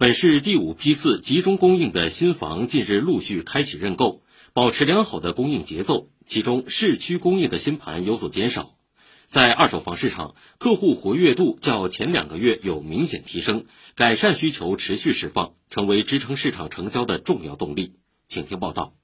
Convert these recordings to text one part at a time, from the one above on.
本市第五批次集中供应的新房近日陆续开启认购，保持良好的供应节奏。其中，市区供应的新盘有所减少。在二手房市场，客户活跃度较前两个月有明显提升，改善需求持续释放，成为支撑市场成交的重要动力。请听报道。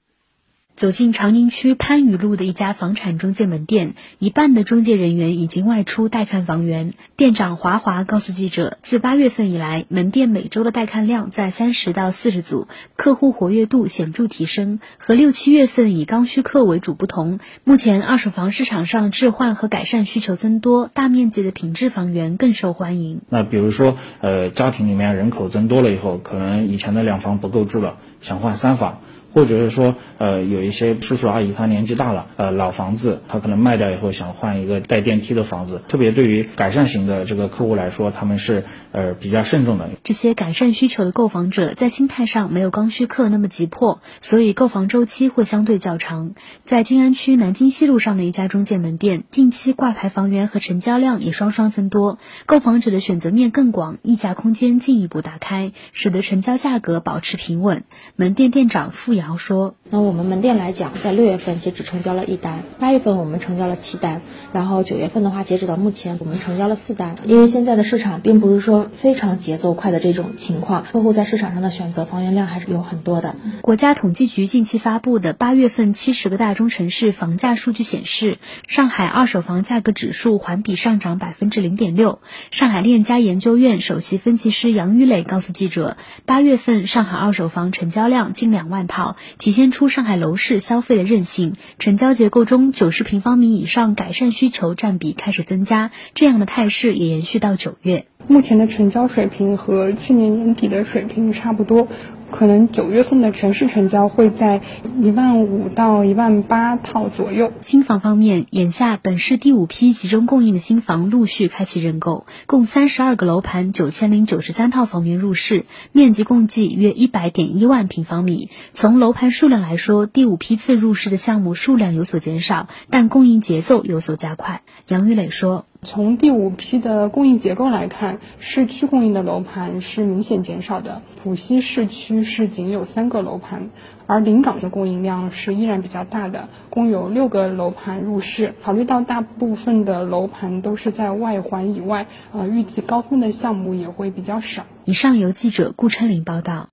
走进长宁区番禺路的一家房产中介门店，一半的中介人员已经外出带看房源。店长华华告诉记者，自八月份以来，门店每周的带看量在三十到四十组，客户活跃度显著提升。和六七月份以刚需客为主不同，目前二手房市场上置换和改善需求增多，大面积的品质房源更受欢迎。那比如说，呃，家庭里面人口增多了以后，可能以前的两房不够住了，想换三房。或者是说，呃，有一些叔叔阿姨他年纪大了，呃，老房子他可能卖掉以后想换一个带电梯的房子，特别对于改善型的这个客户来说，他们是呃比较慎重的。这些改善需求的购房者在心态上没有刚需客那么急迫，所以购房周期会相对较长。在静安区南京西路上的一家中介门店，近期挂牌房源和成交量也双双增多，购房者的选择面更广，溢价空间进一步打开，使得成交价格保持平稳。门店店长付然后。说，那我们门店来讲，在六月份其实只成交了一单，八月份我们成交了七单，然后九月份的话，截止到目前，我们成交了四单。因为现在的市场并不是说非常节奏快的这种情况，客户在市场上的选择房源量还是有很多的。国家统计局近期发布的八月份七十个大中城市房价数据显示，上海二手房价格指数环比上涨百分之零点六。上海链家研究院首席分析师杨玉磊告诉记者，八月份上海二手房成交量近两万套。体现出上海楼市消费的韧性，成交结构中九十平方米以上改善需求占比开始增加，这样的态势也延续到九月。目前的成交水平和去年年底的水平差不多。可能九月份的全市成交会在一万五到一万八套左右。新房方面，眼下本市第五批集中供应的新房陆续开启认购，共三十二个楼盘，九千零九十三套房源入市，面积共计约一百点一万平方米。从楼盘数量来说，第五批次入市的项目数量有所减少，但供应节奏有所加快。杨玉磊说。从第五批的供应结构来看，市区供应的楼盘是明显减少的。浦西市区是仅有三个楼盘，而临港的供应量是依然比较大的，共有六个楼盘入市。考虑到大部分的楼盘都是在外环以外，呃，预计高峰的项目也会比较少。以上由记者顾琛林报道。